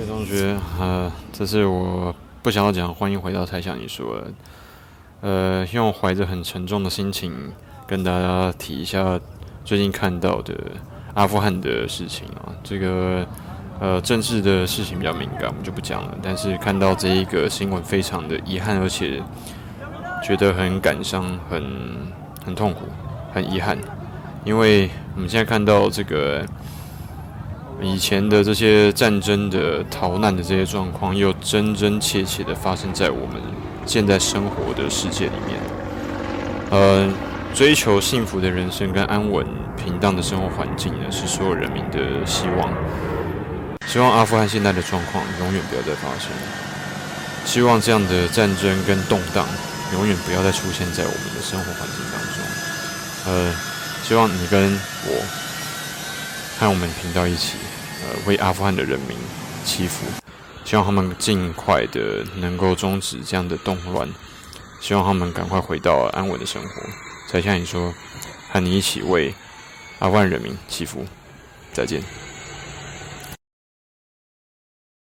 各位同学，呃，这是我不想要讲，欢迎回到蔡想你说，呃，用怀着很沉重的心情跟大家提一下最近看到的阿富汗的事情啊，这个呃政治的事情比较敏感，我们就不讲了。但是看到这一个新闻，非常的遗憾，而且觉得很感伤，很很痛苦，很遗憾，因为我们现在看到这个。以前的这些战争的逃难的这些状况，又真真切切的发生在我们现在生活的世界里面。呃，追求幸福的人生跟安稳平淡的生活环境呢，是所有人民的希望。希望阿富汗现在的状况永远不要再发生。希望这样的战争跟动荡永远不要再出现在我们的生活环境当中。呃，希望你跟我和我们频道一起。呃，为阿富汗的人民祈福，希望他们尽快的能够终止这样的动乱，希望他们赶快回到安稳的生活。才像你说，和你一起为阿富汗人民祈福，再见。